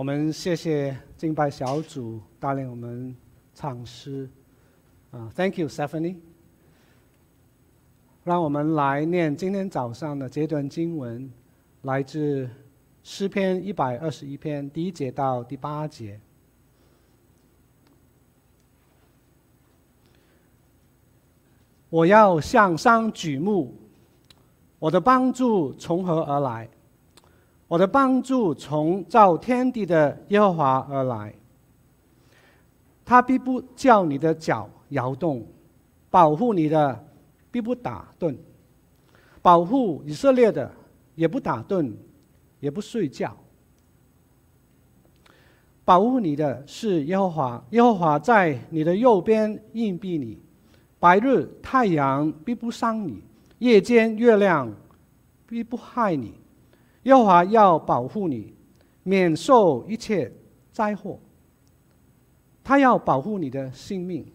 我们谢谢敬拜小组带领我们唱诗，啊，Thank you, Stephanie。让我们来念今天早上的这段经文，来自诗篇一百二十一篇第一节到第八节。我要向上举目，我的帮助从何而来？我的帮助从造天地的耶和华而来。他必不叫你的脚摇动，保护你的必不打盹，保护以色列的也不打盹，也不睡觉。保护你的是耶和华，耶和华在你的右边荫庇你。白日太阳必不伤你，夜间月亮必不害你。耶和华要保护你，免受一切灾祸。他要保护你的性命，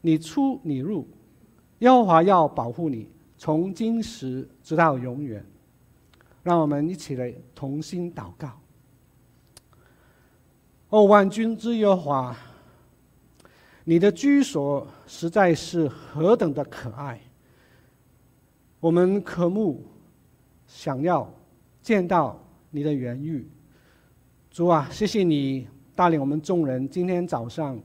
你出你入，耶和华要保护你，从今时直到永远。让我们一起来同心祷告。哦，万军之耶和华。你的居所实在是何等的可爱！我们渴慕，想要见到你的原遇。主啊，谢谢你带领我们众人。今天早上，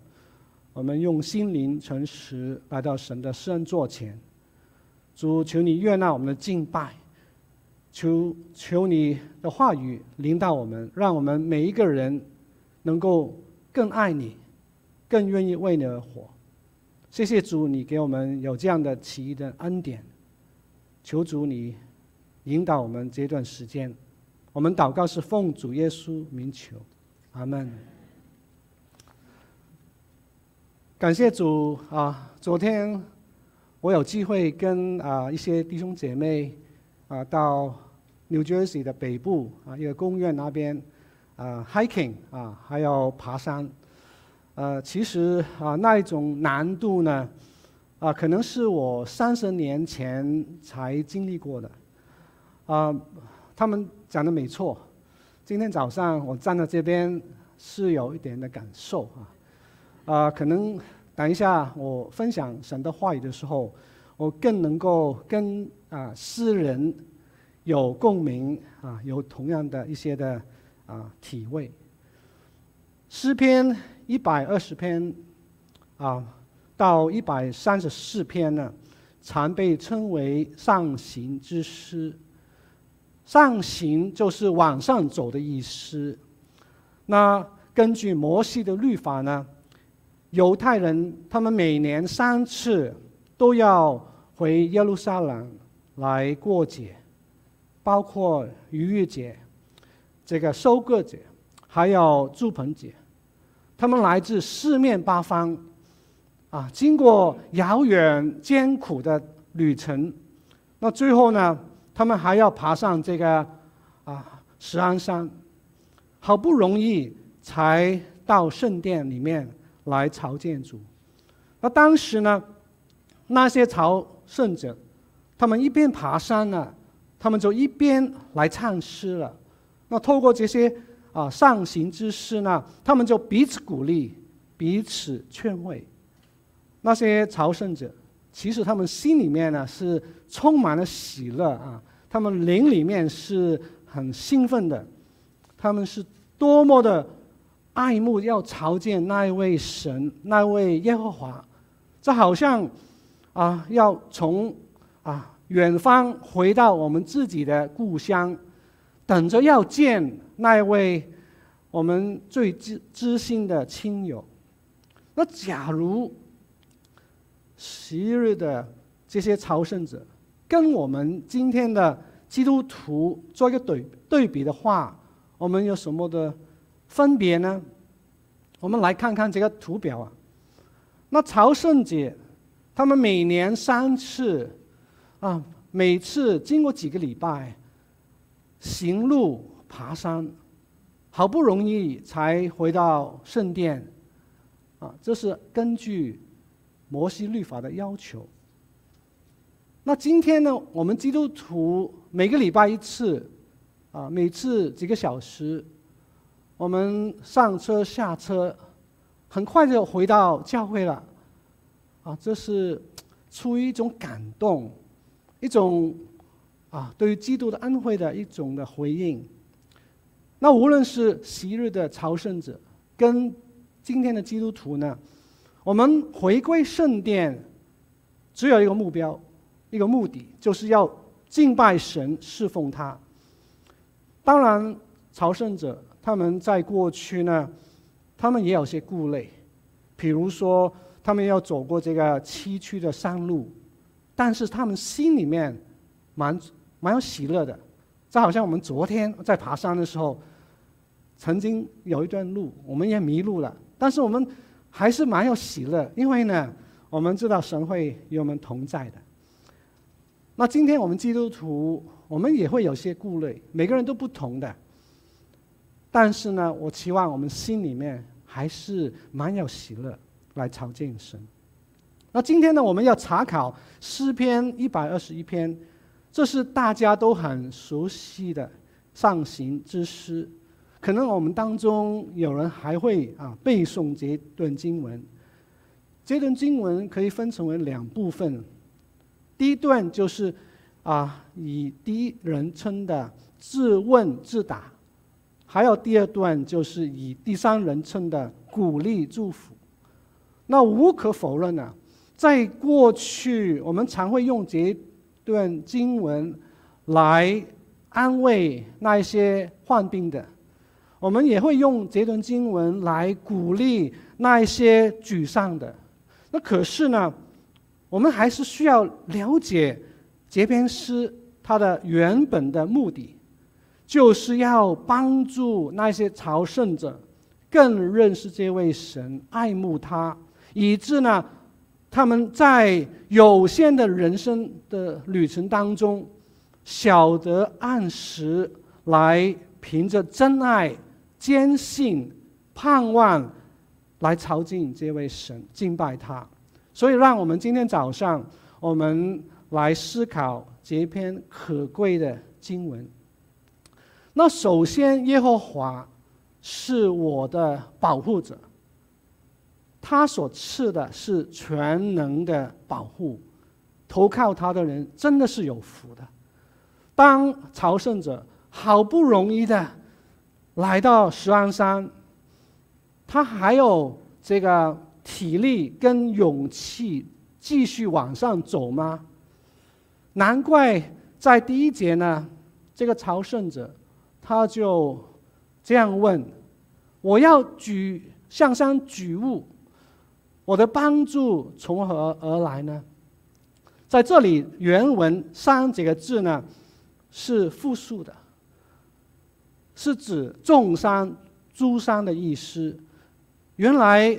我们用心灵诚实来到神的圣座前。主，求你悦纳我们的敬拜，求求你的话语领导我们，让我们每一个人能够更爱你。更愿意为你而活，谢谢主，你给我们有这样的奇异的恩典。求主你引导我们这段时间，我们祷告是奉主耶稣名求，阿门。感谢主啊！昨天我有机会跟啊一些弟兄姐妹啊到 New Jersey 的北部啊一个公园那边啊 hiking 啊，还有爬山。呃，其实啊，那一种难度呢，啊，可能是我三十年前才经历过的。啊，他们讲的没错。今天早上我站在这边是有一点的感受啊，啊，可能等一下我分享神的话语的时候，我更能够跟啊诗人有共鸣啊，有同样的一些的啊体会。诗篇。一百二十篇，啊，到一百三十四篇呢，常被称为上行之诗。上行就是往上走的意思。那根据摩西的律法呢，犹太人他们每年三次都要回耶路撒冷来过节，包括逾越节、这个收割节，还有住棚节。他们来自四面八方，啊，经过遥远艰苦的旅程，那最后呢，他们还要爬上这个啊石安山，好不容易才到圣殿里面来朝见主。那当时呢，那些朝圣者，他们一边爬山呢，他们就一边来唱诗了。那透过这些。啊，上行之诗呢，他们就彼此鼓励，彼此劝慰。那些朝圣者，其实他们心里面呢是充满了喜乐啊，他们灵里面是很兴奋的，他们是多么的爱慕要朝见那一位神，那位耶和华，这好像啊要从啊远方回到我们自己的故乡。等着要见那一位我们最知知心的亲友。那假如昔日的这些朝圣者跟我们今天的基督徒做一个对对比的话，我们有什么的分别呢？我们来看看这个图表啊。那朝圣者他们每年三次啊，每次经过几个礼拜。行路爬山，好不容易才回到圣殿，啊，这是根据摩西律法的要求。那今天呢，我们基督徒每个礼拜一次，啊，每次几个小时，我们上车下车，很快就回到教会了。啊，这是出于一种感动，一种啊对于基督的恩惠的一种的回应。那无论是昔日的朝圣者，跟今天的基督徒呢，我们回归圣殿，只有一个目标，一个目的，就是要敬拜神、侍奉他。当然，朝圣者他们在过去呢，他们也有些顾虑，比如说他们要走过这个崎岖的山路，但是他们心里面蛮蛮有喜乐的。就好像我们昨天在爬山的时候，曾经有一段路我们也迷路了，但是我们还是蛮有喜乐，因为呢，我们知道神会与我们同在的。那今天我们基督徒，我们也会有些顾虑，每个人都不同的。但是呢，我期望我们心里面还是蛮有喜乐来朝见神。那今天呢，我们要查考诗篇一百二十一篇。这是大家都很熟悉的上行之诗，可能我们当中有人还会啊背诵这段经文。这段经文可以分成为两部分，第一段就是啊以第一人称的自问自答，还有第二段就是以第三人称的鼓励祝福。那无可否认呢，在过去我们常会用这。段经文来安慰那一些患病的，我们也会用这段经文来鼓励那一些沮丧的。那可是呢，我们还是需要了解这篇诗它的原本的目的，就是要帮助那些朝圣者更认识这位神，爱慕他，以致呢。他们在有限的人生的旅程当中，晓得按时来凭着真爱、坚信、盼望来朝敬这位神，敬拜他。所以，让我们今天早上，我们来思考这篇可贵的经文。那首先，耶和华是我的保护者。他所赐的是全能的保护，投靠他的人真的是有福的。当朝圣者好不容易的来到石安山，他还有这个体力跟勇气继续往上走吗？难怪在第一节呢，这个朝圣者他就这样问：“我要举向山举物。”我的帮助从何而来呢？在这里，原文“山”这个字呢，是复数的，是指众山、诸山的意思。原来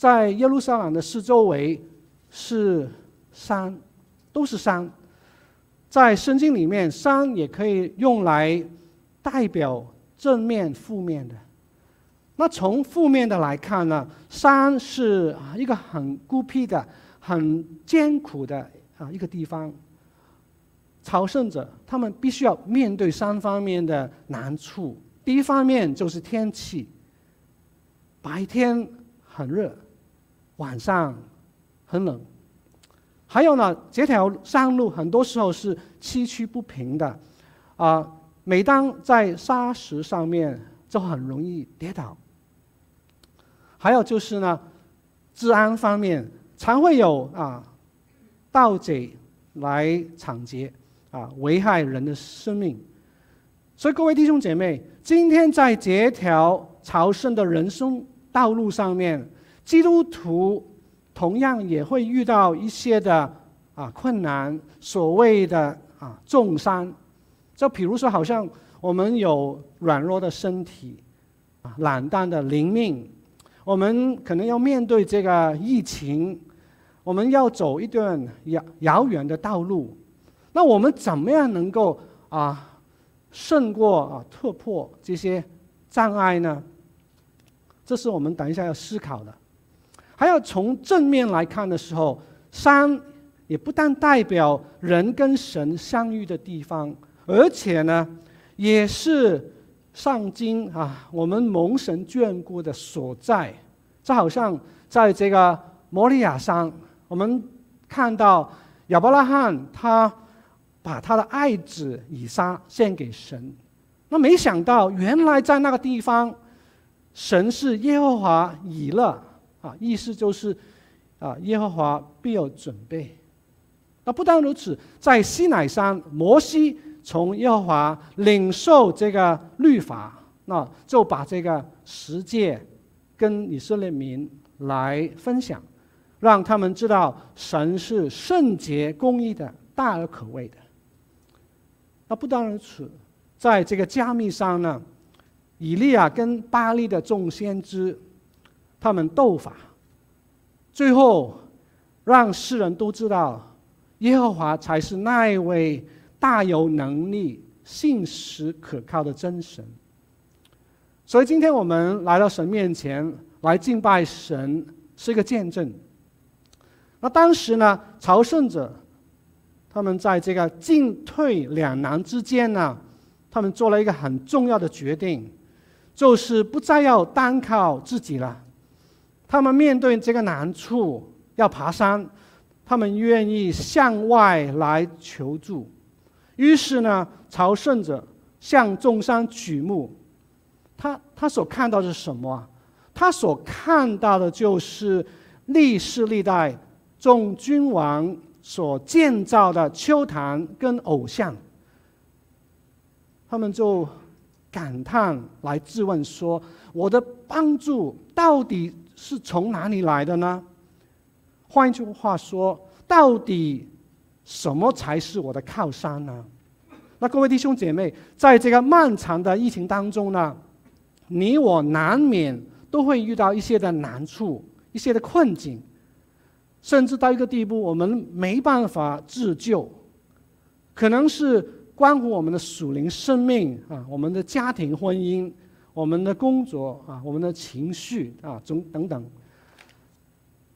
在耶路撒冷的四周围是山，都是山。在圣经里面，山也可以用来代表正面、负面的。那从负面的来看呢，山是一个很孤僻的、很艰苦的啊一个地方。朝圣者他们必须要面对三方面的难处。第一方面就是天气，白天很热，晚上很冷。还有呢，这条山路很多时候是崎岖不平的，啊，每当在沙石上面就很容易跌倒。还有就是呢，治安方面常会有啊盗贼来抢劫啊，危害人的生命。所以各位弟兄姐妹，今天在这条朝圣的人生道路上面，基督徒同样也会遇到一些的啊困难，所谓的啊重山。就比如说，好像我们有软弱的身体，啊懒惰的灵命。我们可能要面对这个疫情，我们要走一段遥遥远的道路，那我们怎么样能够啊胜过啊突破这些障碍呢？这是我们等一下要思考的。还要从正面来看的时候，山也不但代表人跟神相遇的地方，而且呢，也是上京啊，我们蒙神眷顾的所在，就好像在这个摩利亚山，我们看到亚伯拉罕他把他的爱子以撒献给神，那没想到原来在那个地方，神是耶和华以勒啊，意思就是啊，耶和华必有准备。那不但如此，在西乃山，摩西。从耶和华领受这个律法，那就把这个十诫跟以色列民来分享，让他们知道神是圣洁公义的，大而可畏的。那不单如此，在这个加密山呢，以利亚跟巴力的众先知，他们斗法，最后让世人都知道耶和华才是那一位。大有能力、信实可靠的真神。所以今天我们来到神面前来敬拜神，是一个见证。那当时呢，朝圣者他们在这个进退两难之间呢，他们做了一个很重要的决定，就是不再要单靠自己了。他们面对这个难处要爬山，他们愿意向外来求助。于是呢，朝圣者向众山举目，他他所看到的是什么？他所看到的就是历世历代众君王所建造的丘坛跟偶像。他们就感叹来质问说：“我的帮助到底是从哪里来的呢？”换一句话说，到底。什么才是我的靠山呢？那各位弟兄姐妹，在这个漫长的疫情当中呢，你我难免都会遇到一些的难处、一些的困境，甚至到一个地步，我们没办法自救，可能是关乎我们的属灵生命啊，我们的家庭婚姻、我们的工作啊，我们的情绪啊，总等等。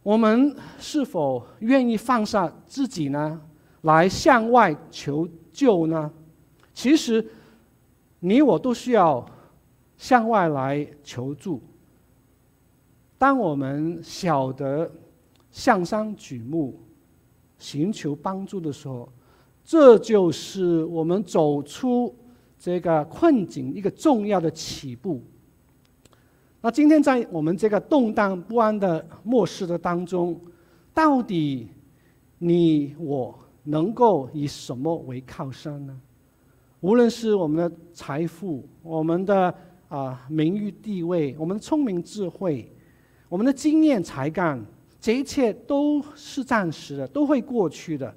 我们是否愿意放下自己呢？来向外求救呢？其实，你我都需要向外来求助。当我们晓得向上举目、寻求帮助的时候，这就是我们走出这个困境一个重要的起步。那今天在我们这个动荡不安的末世的当中，到底你我？能够以什么为靠山呢？无论是我们的财富、我们的啊、名誉地位、我们的聪明智慧、我们的经验才干，这一切都是暂时的，都会过去的，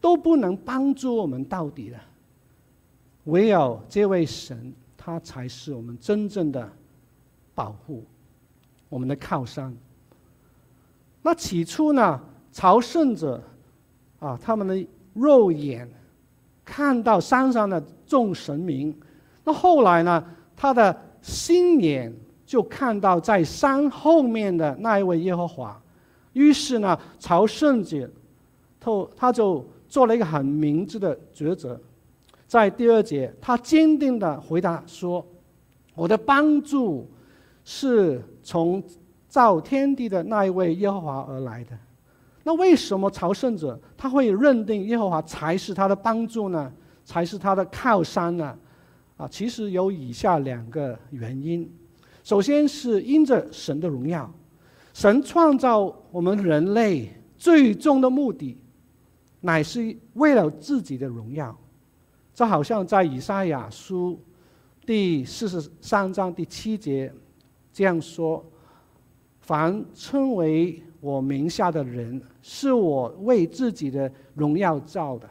都不能帮助我们到底的。唯有这位神，他才是我们真正的保护，我们的靠山。那起初呢，朝圣者。啊，他们的肉眼看到山上的众神明，那后来呢，他的心眼就看到在山后面的那一位耶和华。于是呢，朝圣者，他他就做了一个很明智的抉择，在第二节，他坚定地回答说：“我的帮助是从造天地的那一位耶和华而来的。”那为什么朝圣者他会认定耶和华才是他的帮助呢？才是他的靠山呢？啊，其实有以下两个原因。首先是因着神的荣耀，神创造我们人类最终的目的，乃是为了自己的荣耀。这好像在以赛亚书第四十三章第七节这样说：“凡称为我名下的人。”是我为自己的荣耀造的。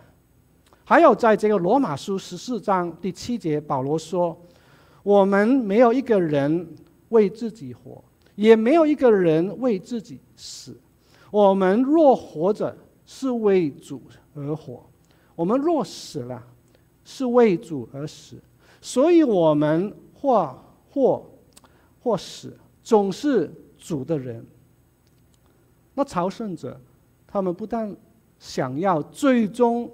还有，在这个罗马书十四章第七节，保罗说：“我们没有一个人为自己活，也没有一个人为自己死。我们若活着，是为主而活；我们若死了，是为主而死。所以，我们或或或死，总是主的人。”那朝圣者。他们不但想要最终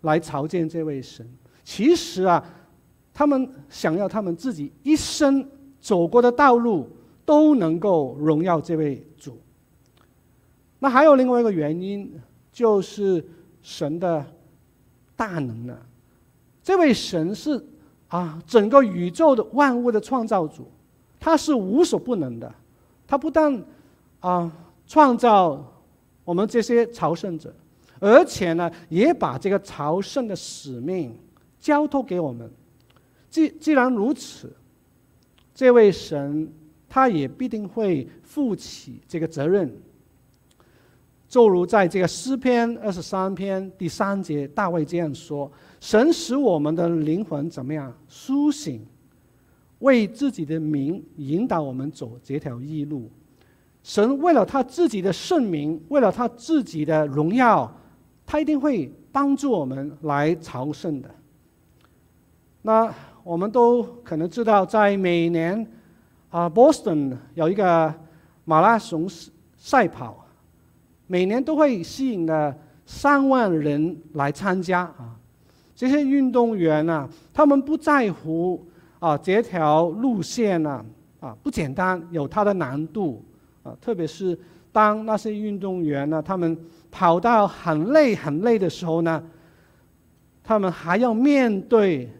来朝见这位神，其实啊，他们想要他们自己一生走过的道路都能够荣耀这位主。那还有另外一个原因，就是神的大能呢。这位神是啊，整个宇宙的万物的创造主，他是无所不能的。他不但啊创造我们这些朝圣者，而且呢，也把这个朝圣的使命交托给我们。既既然如此，这位神他也必定会负起这个责任。就如在这个诗篇二十三篇第三节，大卫这样说：“神使我们的灵魂怎么样？苏醒，为自己的名引导我们走这条义路。神为了他自己的圣名，为了他自己的荣耀，他一定会帮助我们来朝圣的。那我们都可能知道，在每年啊，Boston 有一个马拉松赛跑。”每年都会吸引了上万人来参加啊！这些运动员呢、啊，他们不在乎啊这条路线呢啊，啊不简单，有它的难度啊。特别是当那些运动员呢，他们跑到很累很累的时候呢，他们还要面对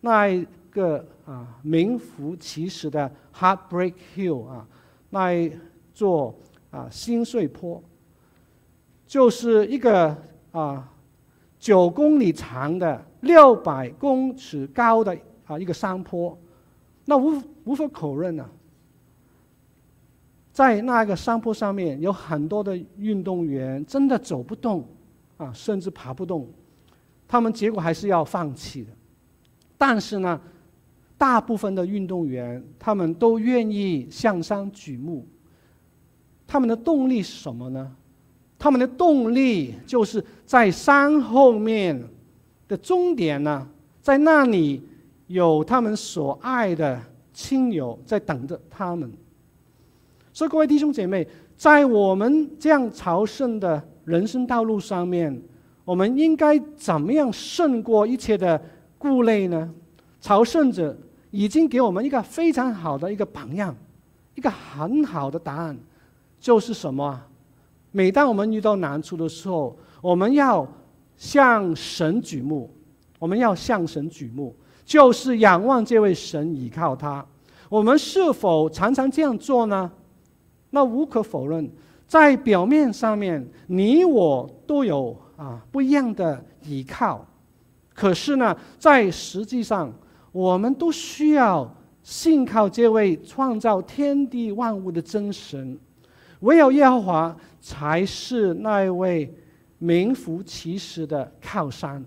那一个啊名副其实的 Heartbreak Hill 啊，那一座啊心碎坡。就是一个啊，九公里长的、六百公尺高的啊一个山坡，那无无法否认呢，在那个山坡上面有很多的运动员真的走不动啊，甚至爬不动，他们结果还是要放弃的。但是呢，大部分的运动员他们都愿意向上举目，他们的动力是什么呢？他们的动力就是在山后面的终点呢，在那里有他们所爱的亲友在等着他们。所以，各位弟兄姐妹，在我们这样朝圣的人生道路上面，我们应该怎么样胜过一切的顾虑呢？朝圣者已经给我们一个非常好的一个榜样，一个很好的答案，就是什么？每当我们遇到难处的时候，我们要向神举目，我们要向神举目，就是仰望这位神，依靠他。我们是否常常这样做呢？那无可否认，在表面上面，你我都有啊不一样的依靠，可是呢，在实际上，我们都需要信靠这位创造天地万物的真神。唯有耶和华才是那位名副其实的靠山。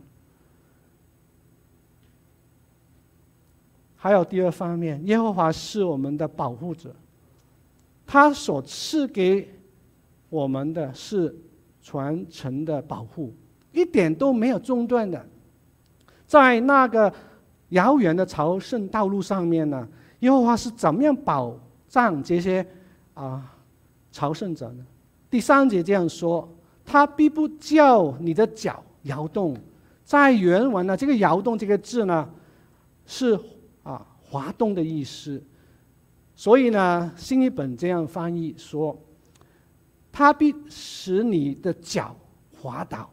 还有第二方面，耶和华是我们的保护者，他所赐给我们的是全程的保护，一点都没有中断的。在那个遥远的朝圣道路上面呢，耶和华是怎么样保障这些啊？朝圣者呢？第三节这样说：“他必不叫你的脚摇动。”在原文呢，这个“摇动”这个字呢，是啊滑动的意思。所以呢，新译本这样翻译说：“他必使你的脚滑倒。”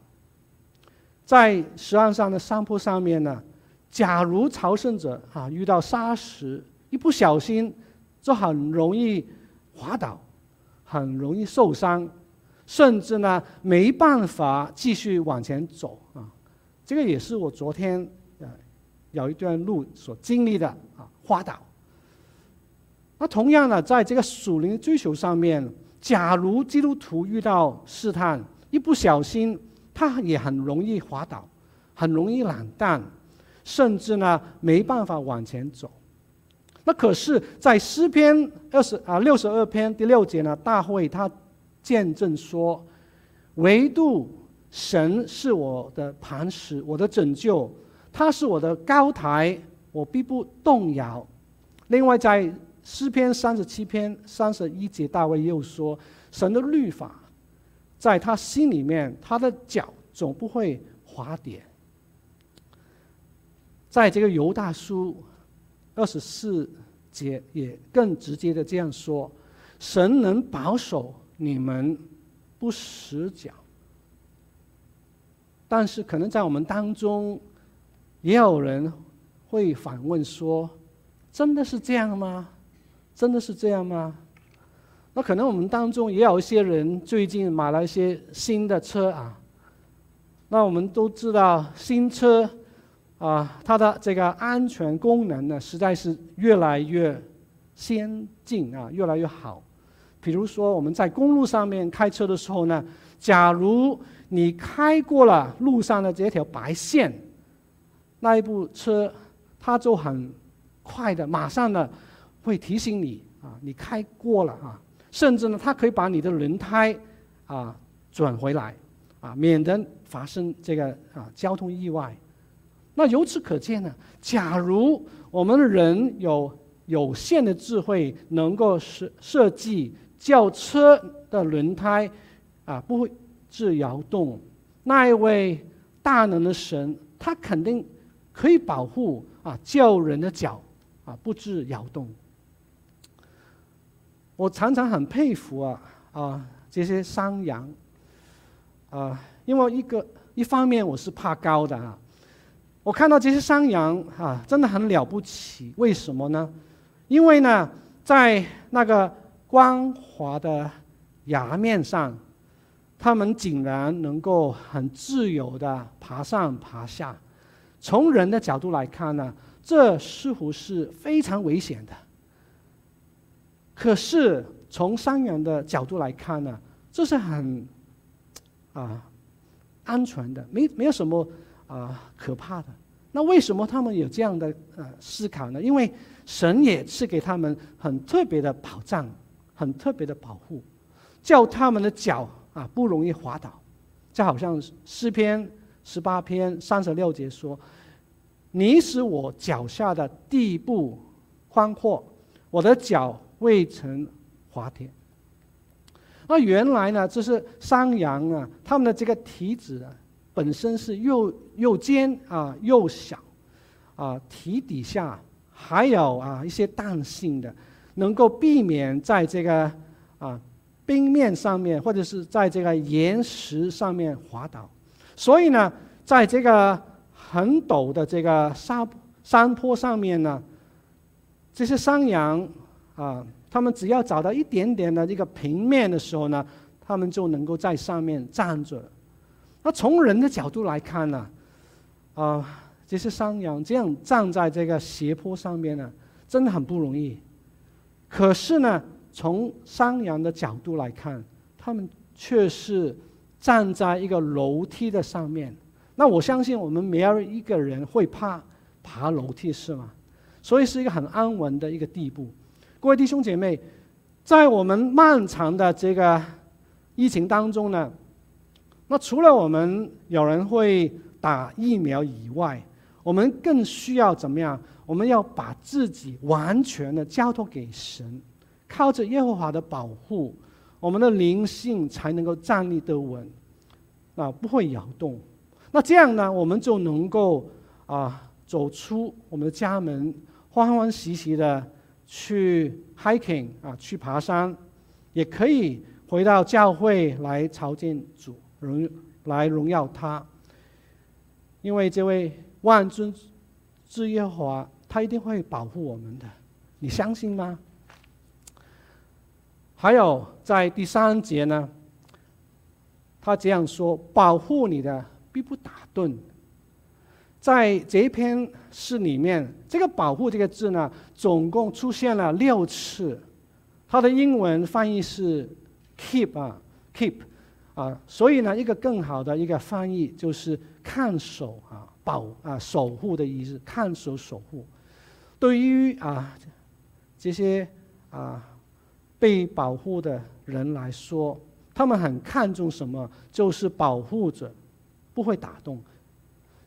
在石岸上的山坡上面呢，假如朝圣者啊遇到沙石，一不小心就很容易滑倒。很容易受伤，甚至呢没办法继续往前走啊！这个也是我昨天呃有一段路所经历的啊，滑倒。那同样呢，在这个属灵追求上面，假如基督徒遇到试探，一不小心，他也很容易滑倒，很容易懒蛋，甚至呢没办法往前走。那可是，在诗篇二十啊六十二篇第六节呢，大卫他见证说：“唯独神是我的磐石，我的拯救，他是我的高台，我必不动摇。”另外，在诗篇三十七篇三十一节，大卫又说：“神的律法在他心里面，他的脚总不会滑跌。”在这个犹大书二十四节也更直接的这样说：神能保守你们不死角。但是可能在我们当中，也有人会反问说：真的是这样吗？真的是这样吗？那可能我们当中也有一些人最近买了一些新的车啊。那我们都知道，新车啊，它的这个安全功能呢，实在是越来越先进啊，越来越好。比如说，我们在公路上面开车的时候呢，假如你开过了路上的这条白线，那一部车它就很快的，马上呢会提醒你啊，你开过了啊。甚至呢，它可以把你的轮胎啊转回来，啊，免得发生这个啊交通意外。那由此可见呢，假如我们人有有限的智慧，能够设设计轿车的轮胎啊不会致摇动，那一位大能的神，他肯定可以保护啊叫人的脚啊不致摇动。我常常很佩服啊啊这些山羊啊，因为一个一方面我是怕高的啊，我看到这些山羊啊真的很了不起，为什么呢？因为呢，在那个光滑的崖面上，他们竟然能够很自由的爬上爬下。从人的角度来看呢，这似乎是非常危险的。可是从山羊的角度来看呢，这是很啊安全的，没没有什么啊可怕的。那为什么他们有这样的呃思考呢？因为神也是给他们很特别的保障，很特别的保护，叫他们的脚啊不容易滑倒。就好像诗篇十八篇三十六节说：“你使我脚下的地步宽阔，我的脚。”未曾滑铁。那原来呢，这是山羊啊，他们的这个体质啊，本身是又又尖啊又小，啊体底下还有啊一些弹性的，能够避免在这个啊冰面上面或者是在这个岩石上面滑倒。所以呢，在这个很陡的这个山山坡上面呢，这些山羊。啊，他们只要找到一点点的这个平面的时候呢，他们就能够在上面站着。那从人的角度来看呢，啊，这些山羊这样站在这个斜坡上面呢，真的很不容易。可是呢，从山羊的角度来看，他们却是站在一个楼梯的上面。那我相信我们没有一个人会怕爬楼梯，是吗？所以是一个很安稳的一个地步。各位弟兄姐妹，在我们漫长的这个疫情当中呢，那除了我们有人会打疫苗以外，我们更需要怎么样？我们要把自己完全的交托给神，靠着耶和华的保护，我们的灵性才能够站立得稳，啊，不会摇动。那这样呢，我们就能够啊走出我们的家门，欢欢喜喜的。去 hiking 啊，去爬山，也可以回到教会来朝见主，荣来荣耀他。因为这位万军之耶华，他一定会保护我们的，你相信吗？还有在第三节呢，他这样说：保护你的必不打盹。在这一篇诗里面，这个“保护”这个字呢，总共出现了六次。它的英文翻译是 “keep” 啊，“keep” 啊，所以呢，一个更好的一个翻译就是“看守”啊，“保”啊，“守护”的意思，“看守”“守护”。对于啊这些啊被保护的人来说，他们很看重什么？就是保护着，不会打动。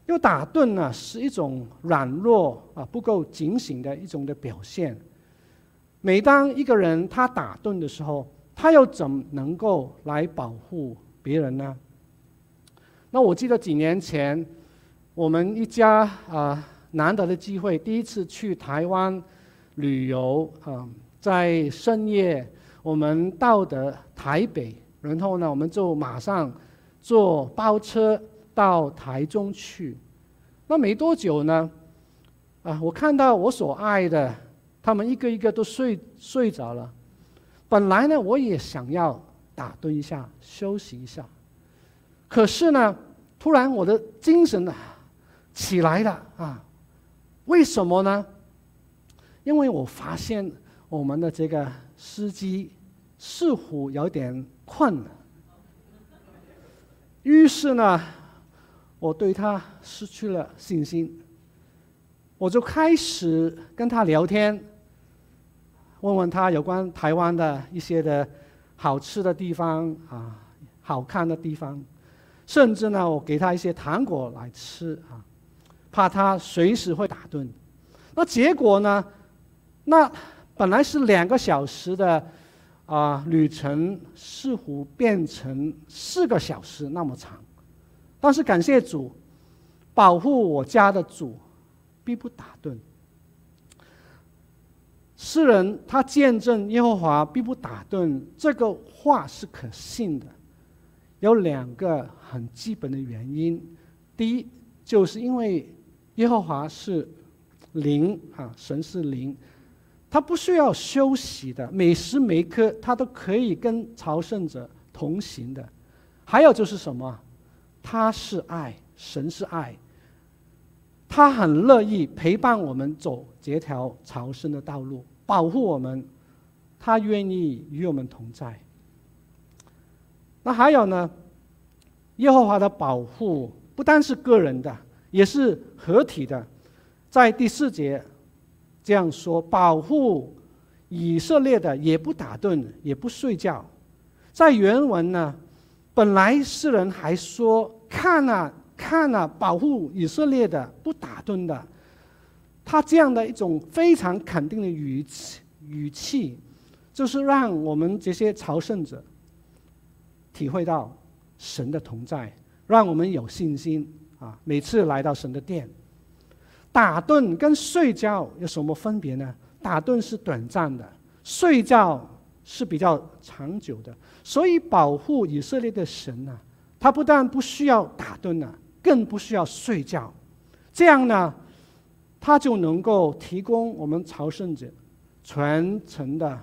因为打盹呢，是一种软弱啊，不够警醒的一种的表现。每当一个人他打盹的时候，他又怎么能够来保护别人呢？那我记得几年前，我们一家啊难得的机会，第一次去台湾旅游啊，在深夜我们到的台北，然后呢，我们就马上坐包车到台中去。那没多久呢，啊，我看到我所爱的，他们一个一个都睡睡着了。本来呢，我也想要打盹一下，休息一下。可是呢，突然我的精神啊起来了啊！为什么呢？因为我发现我们的这个司机似乎有点困了。于是呢。我对他失去了信心，我就开始跟他聊天，问问他有关台湾的一些的好吃的地方啊，好看的地方，甚至呢，我给他一些糖果来吃啊，怕他随时会打盹。那结果呢？那本来是两个小时的啊旅程，似乎变成四个小时那么长。但是感谢主，保护我家的主，并不打盹。诗人他见证耶和华并不打盹，这个话是可信的。有两个很基本的原因：第一，就是因为耶和华是灵啊，神是灵，他不需要休息的，每时每刻他都可以跟朝圣者同行的。还有就是什么？他是爱，神是爱，他很乐意陪伴我们走这条朝圣的道路，保护我们，他愿意与我们同在。那还有呢？耶和华的保护不单是个人的，也是合体的。在第四节这样说：保护以色列的也不打盹，也不睡觉。在原文呢，本来诗人还说。看呐、啊，看呐、啊，保护以色列的不打盹的，他这样的一种非常肯定的语气，语气，就是让我们这些朝圣者体会到神的同在，让我们有信心啊！每次来到神的殿，打盹跟睡觉有什么分别呢？打盹是短暂的，睡觉是比较长久的，所以保护以色列的神呢、他不但不需要打盹了，更不需要睡觉，这样呢，他就能够提供我们朝圣者全程的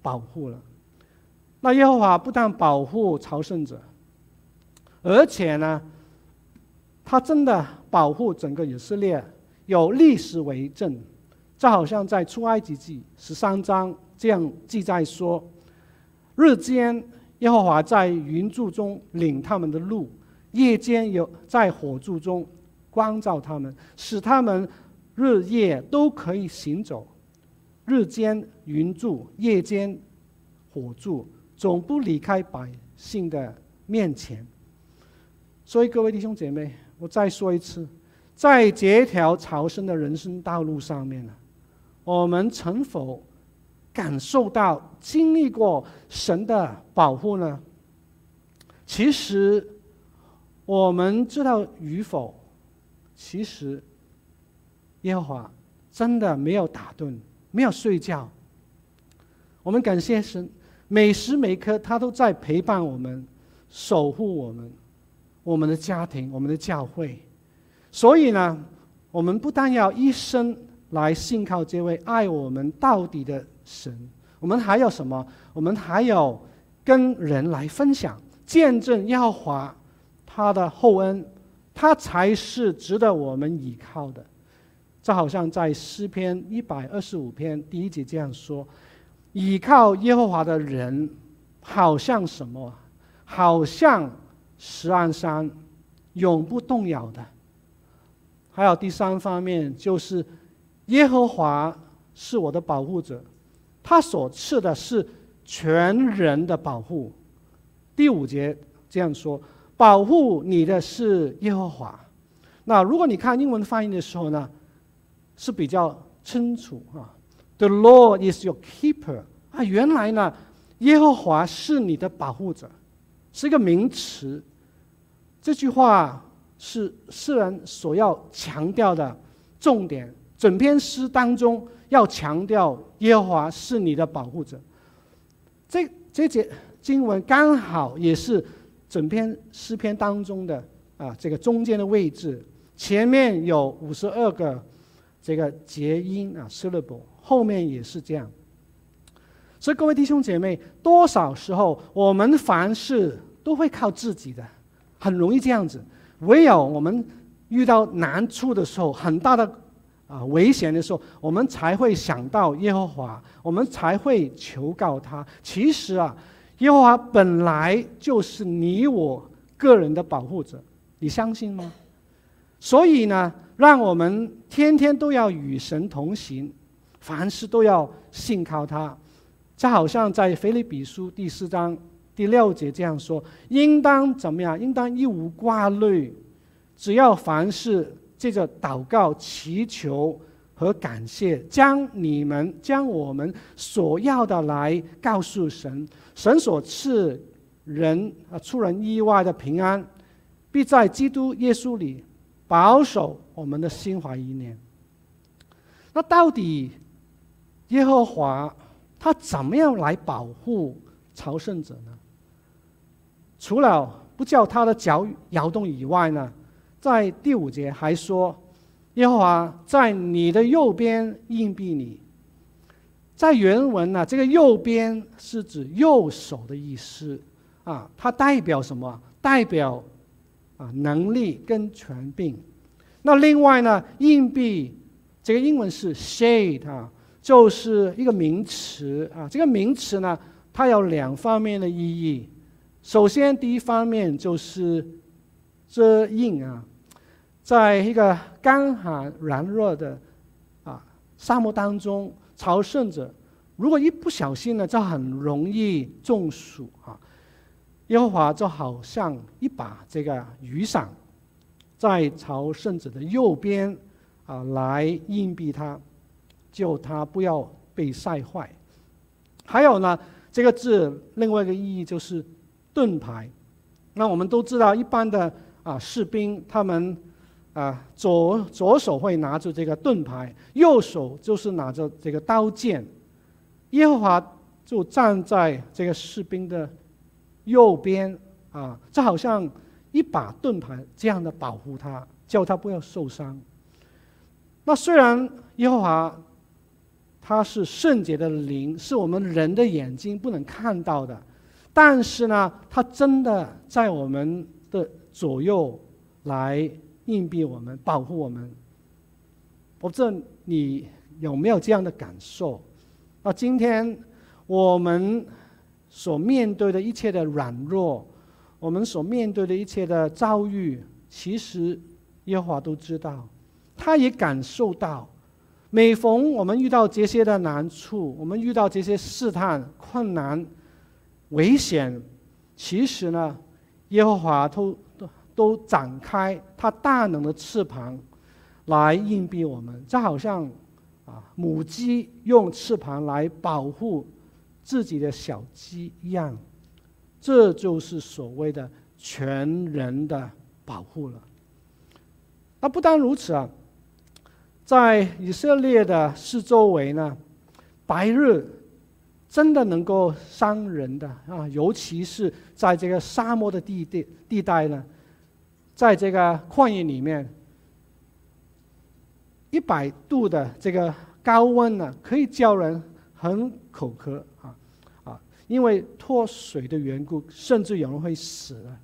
保护了。那耶和华不但保护朝圣者，而且呢，他真的保护整个以色列，有历史为证。就好像在出埃及记十三章这样记载说，日间。耶和华在云柱中领他们的路，夜间有在火柱中光照他们，使他们日夜都可以行走。日间云柱，夜间火柱，总不离开百姓的面前。所以各位弟兄姐妹，我再说一次，在这条朝圣的人生道路上面呢，我们曾否感受到、经历过神的保护呢？其实，我们知道与否，其实耶和华真的没有打盹，没有睡觉。我们感谢神，每时每刻他都在陪伴我们，守护我们，我们的家庭，我们的教会。所以呢，我们不但要一生来信靠这位爱我们到底的。神，我们还有什么？我们还有跟人来分享、见证耶和华他的厚恩，他才是值得我们依靠的。这好像在诗篇一百二十五篇第一节这样说：“依靠耶和华的人，好像什么？好像石安山，永不动摇的。”还有第三方面，就是耶和华是我的保护者。他所赐的是全人的保护。第五节这样说：“保护你的是耶和华。”那如果你看英文翻译的时候呢，是比较清楚啊。“The Lord is your keeper。”啊，原来呢，耶和华是你的保护者，是一个名词。这句话是诗人所要强调的，重点，整篇诗当中要强调耶和华是你的保护者。这这节经文刚好也是整篇诗篇当中的啊这个中间的位置，前面有五十二个这个结音啊 syllable，后面也是这样。所以各位弟兄姐妹，多少时候我们凡事都会靠自己的，很容易这样子。唯有我们遇到难处的时候，很大的啊危险的时候，我们才会想到耶和华，我们才会求告他。其实啊，耶和华本来就是你我个人的保护者，你相信吗？所以呢，让我们天天都要与神同行，凡事都要信靠他。就好像在腓立比书第四章第六节这样说：“应当怎么样？应当一无挂虑，只要凡事借着祷告、祈求和感谢，将你们将我们所要的来告诉神。神所赐人啊出人意外的平安，必在基督耶稣里保守我们的心怀意念。”那到底耶和华？他怎么样来保护朝圣者呢？除了不叫他的脚摇动以外呢，在第五节还说：“耶和华在你的右边硬币你。”在原文呢，这个“右边”是指右手的意思啊，它代表什么？代表啊能力跟权柄。那另外呢，硬币这个英文是 shade 啊。就是一个名词啊，这个名词呢，它有两方面的意义。首先，第一方面就是遮荫啊，在一个干旱软弱的啊沙漠当中，朝圣者如果一不小心呢，就很容易中暑啊。耶和华就好像一把这个雨伞，在朝圣者的右边啊，来荫庇他。救他不要被晒坏。还有呢，这个字另外一个意义就是盾牌。那我们都知道，一般的啊士兵，他们啊左左手会拿着这个盾牌，右手就是拿着这个刀剑。耶和华就站在这个士兵的右边啊，就好像一把盾牌这样的保护他，叫他不要受伤。那虽然耶和华。他是圣洁的灵，是我们人的眼睛不能看到的，但是呢，他真的在我们的左右来荫庇我们、保护我们。我不知道你有没有这样的感受？那今天我们所面对的一切的软弱，我们所面对的一切的遭遇，其实耶和华都知道，他也感受到。每逢我们遇到这些的难处，我们遇到这些试探、困难、危险，其实呢，耶和华都都展开他大能的翅膀来硬逼我们，就好像啊母鸡用翅膀来保护自己的小鸡一样，这就是所谓的全人的保护了。那不单如此啊。在以色列的四周围呢，白日真的能够伤人的啊，尤其是在这个沙漠的地地地带呢，在这个旷野里面，一百度的这个高温呢，可以叫人很口渴啊啊，因为脱水的缘故，甚至有人会死了。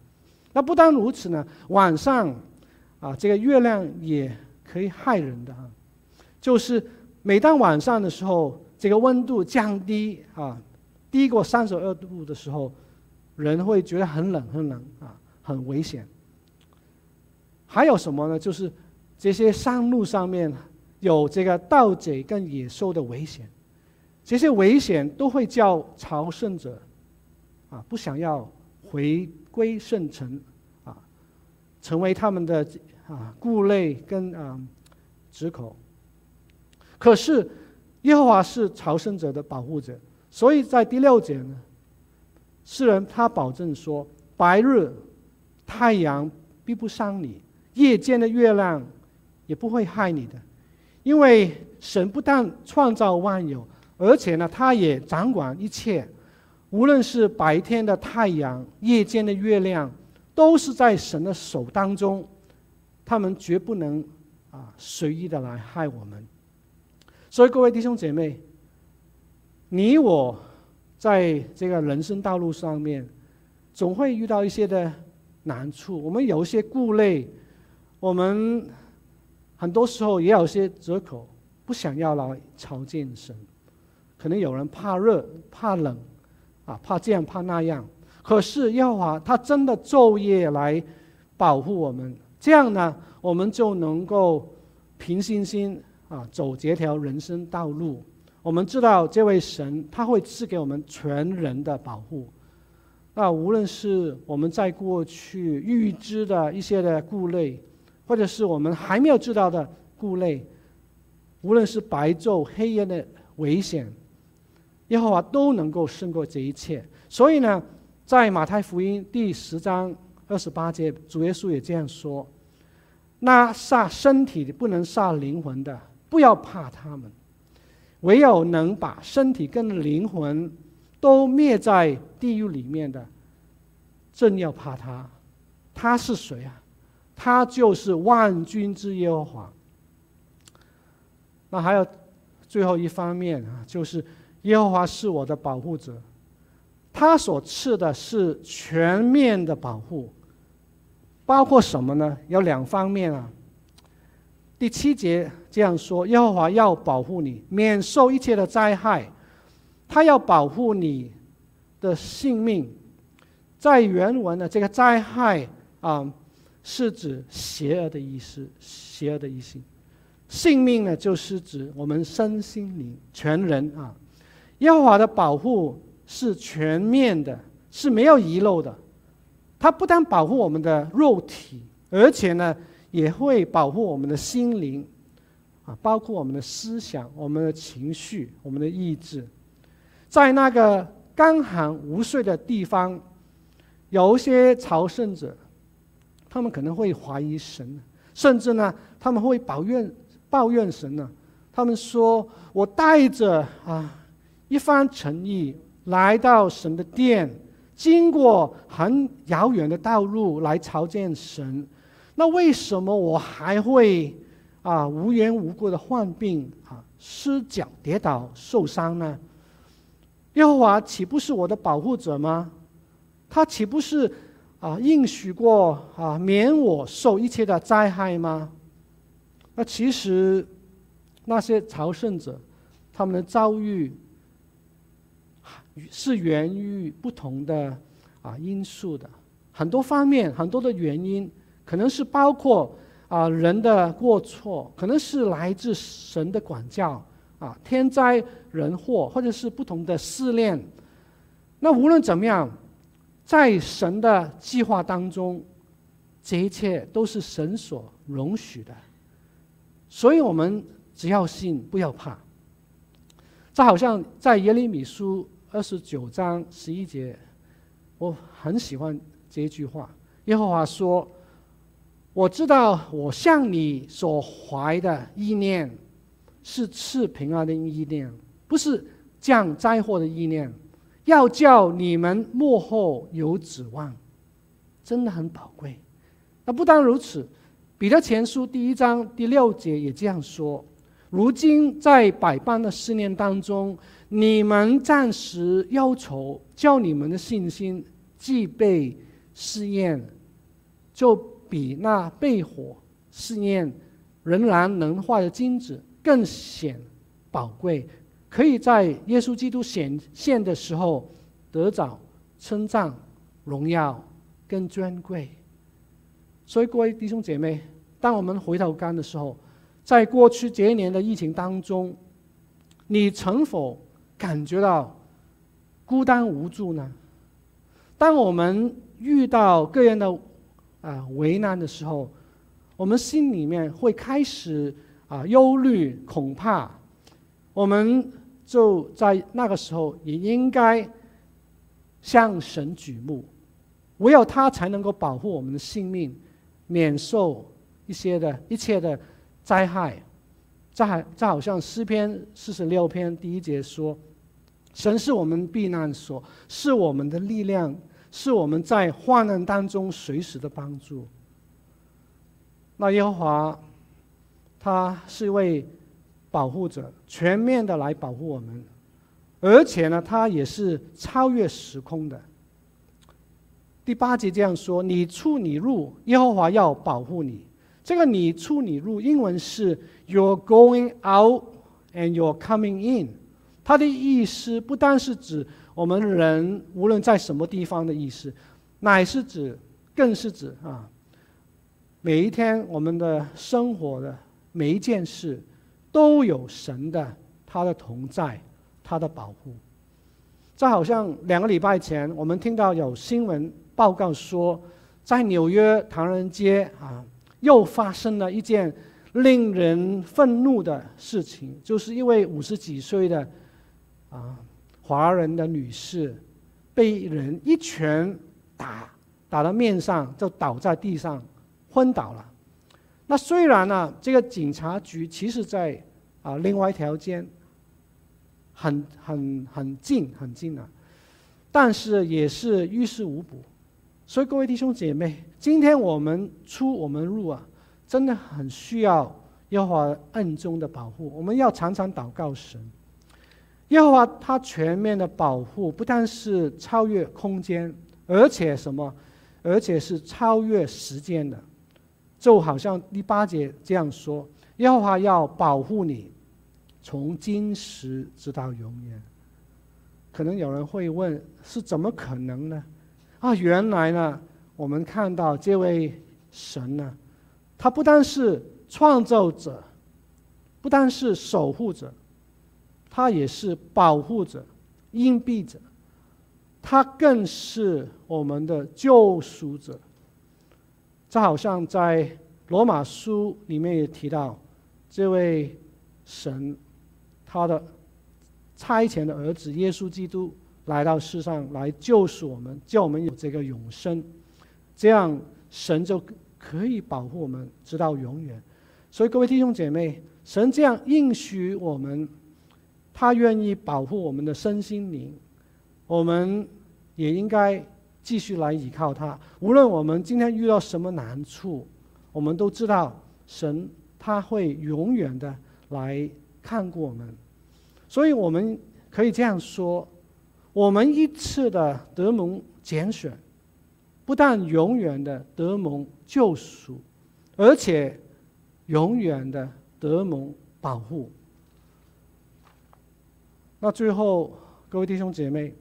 那不单如此呢，晚上啊，这个月亮也。可以害人的啊，就是每当晚上的时候，这个温度降低啊，低过三十二度的时候，人会觉得很冷很冷啊，很危险。还有什么呢？就是这些山路上面有这个盗贼跟野兽的危险，这些危险都会叫朝圣者啊不想要回归圣城啊，成为他们的。啊，顾虑跟啊止口。可是耶和华是朝圣者的保护者，所以在第六节呢，诗人他保证说：白日太阳必不伤你，夜间的月亮也不会害你的，因为神不但创造万有，而且呢，他也掌管一切。无论是白天的太阳，夜间的月亮，都是在神的手当中，他们绝不能啊随意的来害我们。所以各位弟兄姐妹，你我在这个人生道路上面，总会遇到一些的难处，我们有一些顾虑，我们很多时候也有些借口，不想要来朝见神。可能有人怕热、怕冷。啊，怕这样怕那样，可是耶和华他真的昼夜来保护我们，这样呢，我们就能够平心心啊走这条人生道路。我们知道这位神他会赐给我们全人的保护。那无论是我们在过去预知的一些的顾虑，或者是我们还没有知道的顾类，无论是白昼黑夜的危险。耶和华都能够胜过这一切，所以呢，在马太福音第十章二十八节，主耶稣也这样说：“那杀身体不能杀灵魂的，不要怕他们；唯有能把身体跟灵魂都灭在地狱里面的，正要怕他。他是谁啊？他就是万军之耶和华。那还有最后一方面啊，就是。”耶和华是我的保护者，他所赐的是全面的保护，包括什么呢？有两方面啊。第七节这样说：耶和华要保护你，免受一切的灾害，他要保护你的性命。在原文的这个灾害啊，是指邪恶的意思，邪恶的意思。性命呢，就是指我们身心灵全人啊。耶和华的保护是全面的，是没有遗漏的。他不但保护我们的肉体，而且呢，也会保护我们的心灵，啊，包括我们的思想、我们的情绪、我们的意志。在那个干旱无水的地方，有一些朝圣者，他们可能会怀疑神，甚至呢，他们会抱怨抱怨神呢。他们说：“我带着啊。”一番诚意来到神的殿，经过很遥远的道路来朝见神，那为什么我还会啊无缘无故的患病啊失脚跌倒受伤呢？耶和华岂不是我的保护者吗？他岂不是啊应许过啊免我受一切的灾害吗？那其实那些朝圣者他们的遭遇。是源于不同的啊因素的，很多方面，很多的原因，可能是包括啊人的过错，可能是来自神的管教啊天灾人祸，或者是不同的试炼。那无论怎么样，在神的计划当中，这一切都是神所容许的，所以我们只要信，不要怕。这好像在耶利米书。二十九章十一节，我很喜欢这句话。耶和华说：“我知道我向你所怀的意念，是赐平安的意念，不是降灾祸的意念，要叫你们幕后有指望。”真的很宝贵。那不单如此，彼得前书第一章第六节也这样说：“如今在百般的试炼当中。”你们暂时忧愁，叫你们的信心既被试验，就比那被火试验仍然能化的金子更显宝贵，可以在耶稣基督显现的时候得着称赞、荣耀跟尊贵。所以各位弟兄姐妹，当我们回头看的时候，在过去这一年的疫情当中，你曾否感觉到孤单无助呢？当我们遇到各样的啊为难的时候，我们心里面会开始啊忧虑、恐怕，我们就在那个时候也应该向神举目，唯有他才能够保护我们的性命，免受一些的一切的灾害。这还这好像诗篇四十六篇第一节说：“神是我们避难所，是我们的力量，是我们在患难当中随时的帮助。”那耶和华，他是一位保护者，全面的来保护我们，而且呢，他也是超越时空的。第八节这样说：“你出你入，耶和华要保护你。”这个“你出你入”英文是 “you're going out and you're coming in”。它的意思不单是指我们人无论在什么地方的意思，乃是指，更是指啊，每一天我们的生活的每一件事，都有神的他的同在，他的保护。这好像两个礼拜前，我们听到有新闻。报告说，在纽约唐人街啊，又发生了一件令人愤怒的事情，就是一位五十几岁的啊华人的女士，被人一拳打打到面上，就倒在地上昏倒了。那虽然呢，这个警察局其实在啊另外一条街，很很很近很近啊，但是也是于事无补。所以各位弟兄姐妹，今天我们出我们入啊，真的很需要耶和华暗中的保护。我们要常常祷告神，耶和华他全面的保护，不但是超越空间，而且什么？而且是超越时间的。就好像第八节这样说：耶和华要保护你，从今时直到永远。可能有人会问：是怎么可能呢？啊，原来呢，我们看到这位神呢，他不单是创造者，不单是守护者，他也是保护者、荫庇者，他更是我们的救赎者。这好像在罗马书里面也提到，这位神，他的差遣的儿子耶稣基督。来到世上来救赎我们，叫我们有这个永生，这样神就可以保护我们直到永远。所以各位弟兄姐妹，神这样应许我们，他愿意保护我们的身心灵，我们也应该继续来依靠他。无论我们今天遇到什么难处，我们都知道神他会永远的来看顾我们。所以我们可以这样说。我们一次的得蒙拣选，不但永远的得蒙救赎，而且永远的得蒙保护。那最后，各位弟兄姐妹，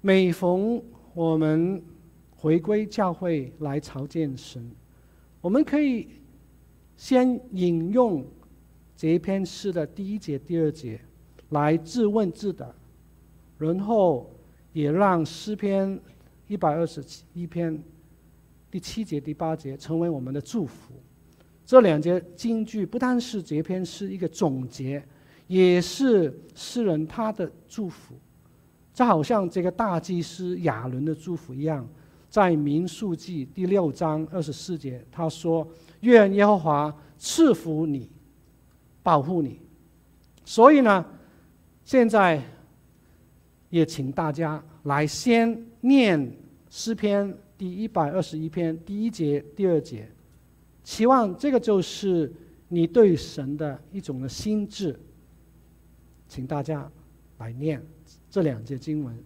每逢我们回归教会来朝见神，我们可以先引用这一篇诗的第一节、第二节。来自问自答，然后也让诗篇一百二十一篇第七节、第八节成为我们的祝福。这两节金句不单是这篇诗一个总结，也是诗人他的祝福。就好像这个大祭司亚伦的祝福一样，在民数记第六章二十四节，他说：“愿耶和华赐福你，保护你。”所以呢。现在也请大家来先念诗篇第一百二十一篇第一节、第二节，期望这个就是你对神的一种的心智。请大家来念这两节经文。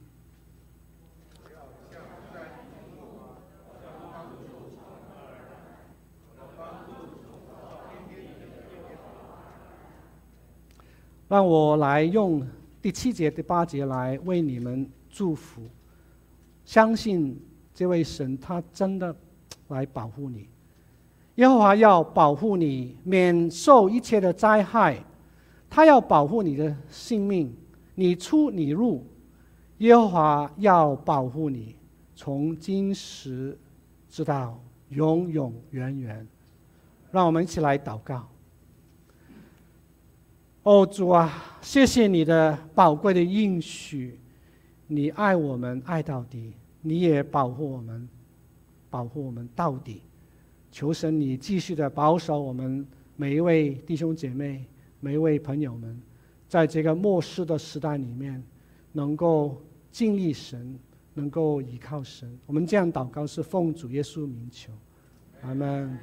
让我来用第七节、第八节来为你们祝福。相信这位神，他真的来保护你。耶和华要保护你，免受一切的灾害。他要保护你的性命，你出你入。耶和华要保护你，从今时直到永永远远。让我们一起来祷告。哦，主啊，谢谢你的宝贵的应许，你爱我们爱到底，你也保护我们，保护我们到底。求神你继续的保守我们每一位弟兄姐妹、每一位朋友们，在这个末世的时代里面，能够尽力神，能够依靠神。我们这样祷告是奉主耶稣名求，阿门。